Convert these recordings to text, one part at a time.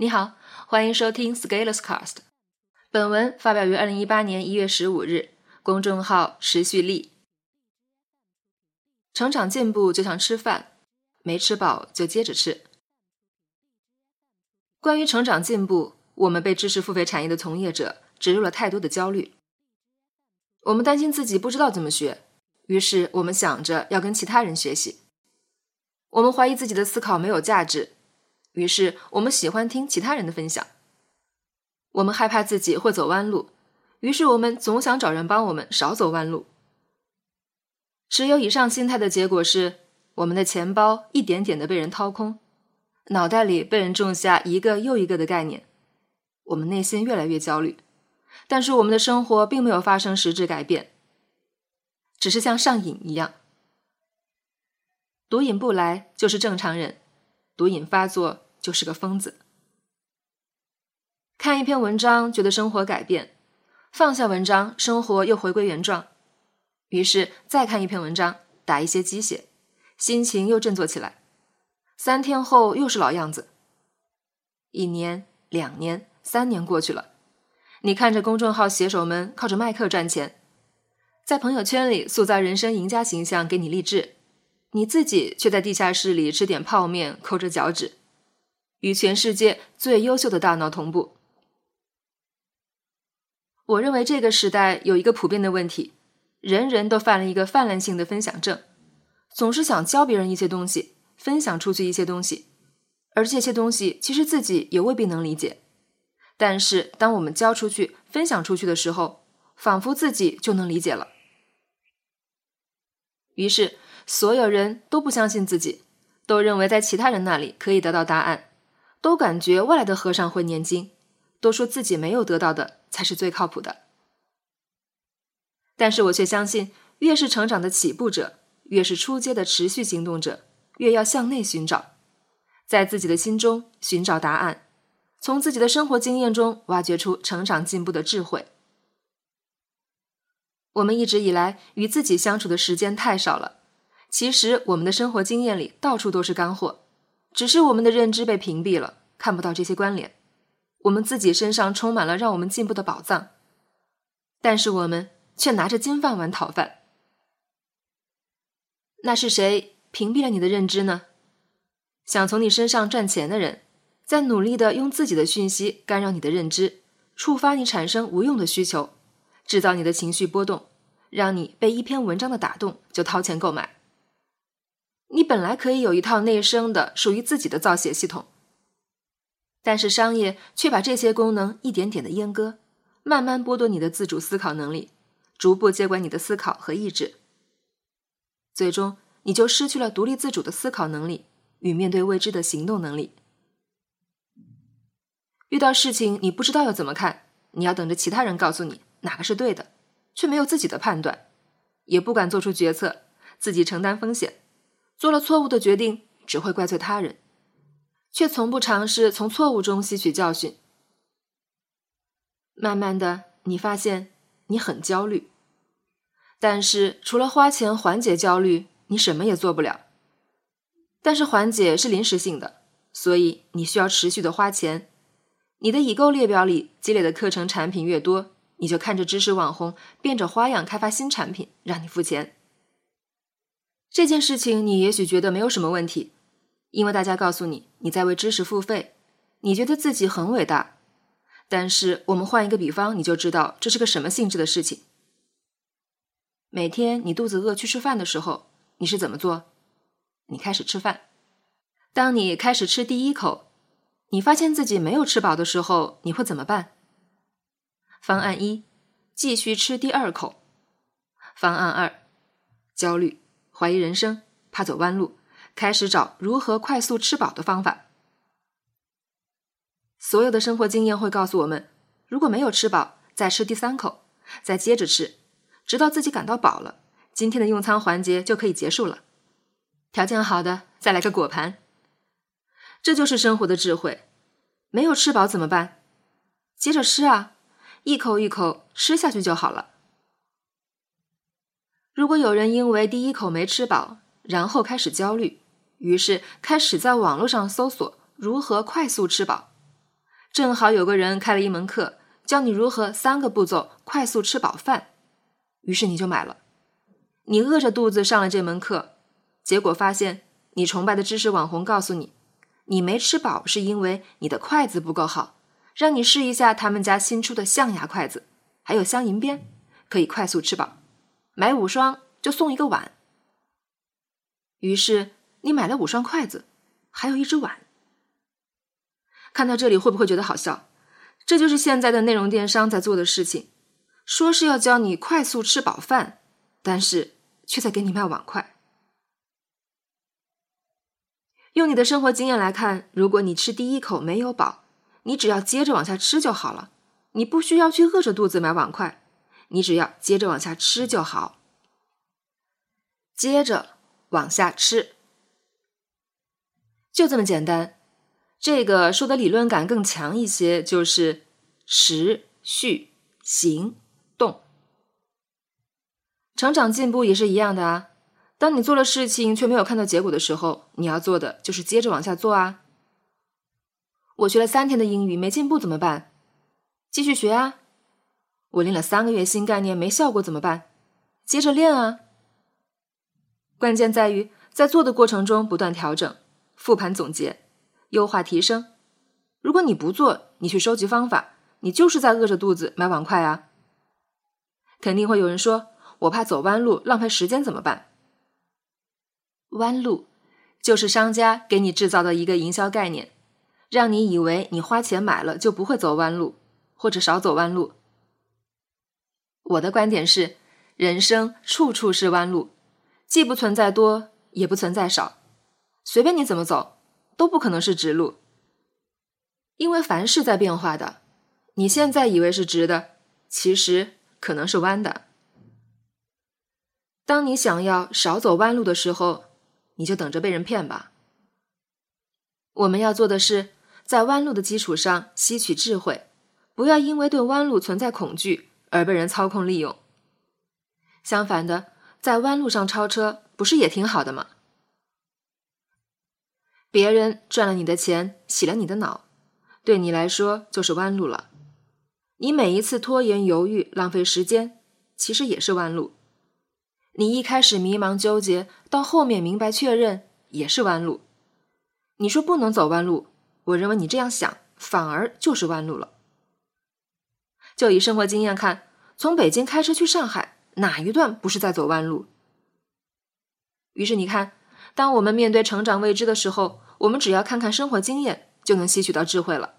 你好，欢迎收听 Scalers Cast。本文发表于二零一八年一月十五日，公众号持续力。成长进步就像吃饭，没吃饱就接着吃。关于成长进步，我们被知识付费产业的从业者植入了太多的焦虑。我们担心自己不知道怎么学，于是我们想着要跟其他人学习。我们怀疑自己的思考没有价值。于是，我们喜欢听其他人的分享。我们害怕自己会走弯路，于是我们总想找人帮我们少走弯路。持有以上心态的结果是，我们的钱包一点点的被人掏空，脑袋里被人种下一个又一个的概念，我们内心越来越焦虑。但是我们的生活并没有发生实质改变，只是像上瘾一样。毒瘾不来就是正常人，毒瘾发作。就是个疯子。看一篇文章，觉得生活改变；放下文章，生活又回归原状。于是再看一篇文章，打一些鸡血，心情又振作起来。三天后又是老样子。一年、两年、三年过去了，你看着公众号写手们靠着卖课赚钱，在朋友圈里塑造人生赢家形象，给你励志，你自己却在地下室里吃点泡面，抠着脚趾。与全世界最优秀的大脑同步。我认为这个时代有一个普遍的问题，人人都犯了一个泛滥性的分享症，总是想教别人一些东西，分享出去一些东西，而这些东西其实自己也未必能理解。但是当我们教出去、分享出去的时候，仿佛自己就能理解了。于是所有人都不相信自己，都认为在其他人那里可以得到答案。都感觉外来的和尚会念经，都说自己没有得到的才是最靠谱的。但是我却相信，越是成长的起步者，越是出阶的持续行动者，越要向内寻找，在自己的心中寻找答案，从自己的生活经验中挖掘出成长进步的智慧。我们一直以来与自己相处的时间太少了，其实我们的生活经验里到处都是干货。只是我们的认知被屏蔽了，看不到这些关联。我们自己身上充满了让我们进步的宝藏，但是我们却拿着金饭碗讨饭。那是谁屏蔽了你的认知呢？想从你身上赚钱的人，在努力的用自己的讯息干扰你的认知，触发你产生无用的需求，制造你的情绪波动，让你被一篇文章的打动就掏钱购买。你本来可以有一套内生的属于自己的造血系统，但是商业却把这些功能一点点的阉割，慢慢剥夺你的自主思考能力，逐步接管你的思考和意志，最终你就失去了独立自主的思考能力与面对未知的行动能力。遇到事情你不知道要怎么看，你要等着其他人告诉你哪个是对的，却没有自己的判断，也不敢做出决策，自己承担风险。做了错误的决定，只会怪罪他人，却从不尝试从错误中吸取教训。慢慢的，你发现你很焦虑，但是除了花钱缓解焦虑，你什么也做不了。但是缓解是临时性的，所以你需要持续的花钱。你的已购列表里积累的课程产品越多，你就看着知识网红变着花样开发新产品，让你付钱。这件事情你也许觉得没有什么问题，因为大家告诉你你在为知识付费，你觉得自己很伟大。但是我们换一个比方，你就知道这是个什么性质的事情。每天你肚子饿去吃饭的时候，你是怎么做？你开始吃饭。当你开始吃第一口，你发现自己没有吃饱的时候，你会怎么办？方案一，继续吃第二口。方案二，焦虑。怀疑人生，怕走弯路，开始找如何快速吃饱的方法。所有的生活经验会告诉我们，如果没有吃饱，再吃第三口，再接着吃，直到自己感到饱了，今天的用餐环节就可以结束了。条件好的，再来个果盘。这就是生活的智慧。没有吃饱怎么办？接着吃啊，一口一口吃下去就好了。如果有人因为第一口没吃饱，然后开始焦虑，于是开始在网络上搜索如何快速吃饱，正好有个人开了一门课，教你如何三个步骤快速吃饱饭，于是你就买了。你饿着肚子上了这门课，结果发现你崇拜的知识网红告诉你，你没吃饱是因为你的筷子不够好，让你试一下他们家新出的象牙筷子，还有镶银边，可以快速吃饱，买五双就送一个碗。于是你买了五双筷子，还有一只碗。看到这里会不会觉得好笑？这就是现在的内容电商在做的事情，说是要教你快速吃饱饭，但是却在给你卖碗筷。用你的生活经验来看，如果你吃第一口没有饱，你只要接着往下吃就好了，你不需要去饿着肚子买碗筷，你只要接着往下吃就好。接着往下吃，就这么简单。这个说的理论感更强一些，就是持续行动。成长进步也是一样的啊。当你做了事情却没有看到结果的时候，你要做的就是接着往下做啊。我学了三天的英语没进步怎么办？继续学啊。我练了三个月新概念没效果怎么办？接着练啊。关键在于在做的过程中不断调整、复盘总结。优化提升。如果你不做，你去收集方法，你就是在饿着肚子买碗筷啊！肯定会有人说：“我怕走弯路，浪费时间怎么办？”弯路就是商家给你制造的一个营销概念，让你以为你花钱买了就不会走弯路，或者少走弯路。我的观点是：人生处处是弯路，既不存在多，也不存在少，随便你怎么走。都不可能是直路，因为凡是在变化的，你现在以为是直的，其实可能是弯的。当你想要少走弯路的时候，你就等着被人骗吧。我们要做的是，在弯路的基础上吸取智慧，不要因为对弯路存在恐惧而被人操控利用。相反的，在弯路上超车，不是也挺好的吗？别人赚了你的钱，洗了你的脑，对你来说就是弯路了。你每一次拖延、犹豫、浪费时间，其实也是弯路。你一开始迷茫纠结，到后面明白确认，也是弯路。你说不能走弯路，我认为你这样想反而就是弯路了。就以生活经验看，从北京开车去上海，哪一段不是在走弯路？于是你看。当我们面对成长未知的时候，我们只要看看生活经验，就能吸取到智慧了。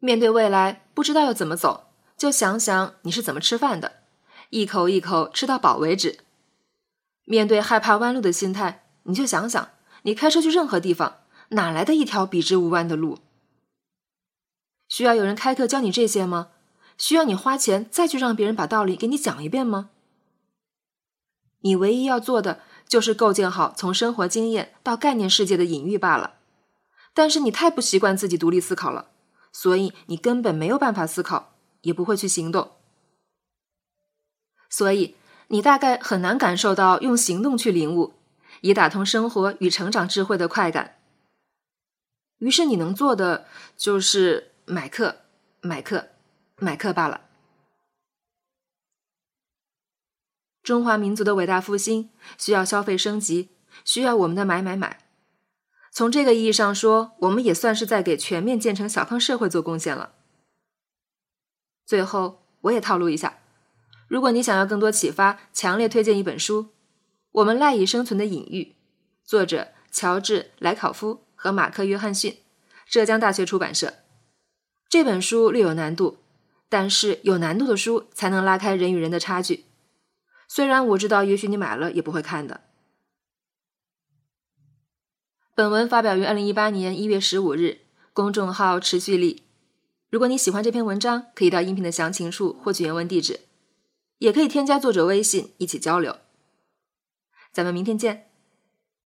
面对未来不知道要怎么走，就想想你是怎么吃饭的，一口一口吃到饱为止。面对害怕弯路的心态，你就想想你开车去任何地方，哪来的一条笔直无弯的路？需要有人开课教你这些吗？需要你花钱再去让别人把道理给你讲一遍吗？你唯一要做的。就是构建好从生活经验到概念世界的隐喻罢了，但是你太不习惯自己独立思考了，所以你根本没有办法思考，也不会去行动，所以你大概很难感受到用行动去领悟，以打通生活与成长智慧的快感。于是你能做的就是买课、买课、买课罢了。中华民族的伟大复兴需要消费升级，需要我们的买买买。从这个意义上说，我们也算是在给全面建成小康社会做贡献了。最后，我也套路一下：如果你想要更多启发，强烈推荐一本书《我们赖以生存的隐喻》，作者乔治·莱考夫和马克·约翰逊，浙江大学出版社。这本书略有难度，但是有难度的书才能拉开人与人的差距。虽然我知道，也许你买了也不会看的。本文发表于二零一八年一月十五日，公众号持续力。如果你喜欢这篇文章，可以到音频的详情处获取原文地址，也可以添加作者微信一起交流。咱们明天见。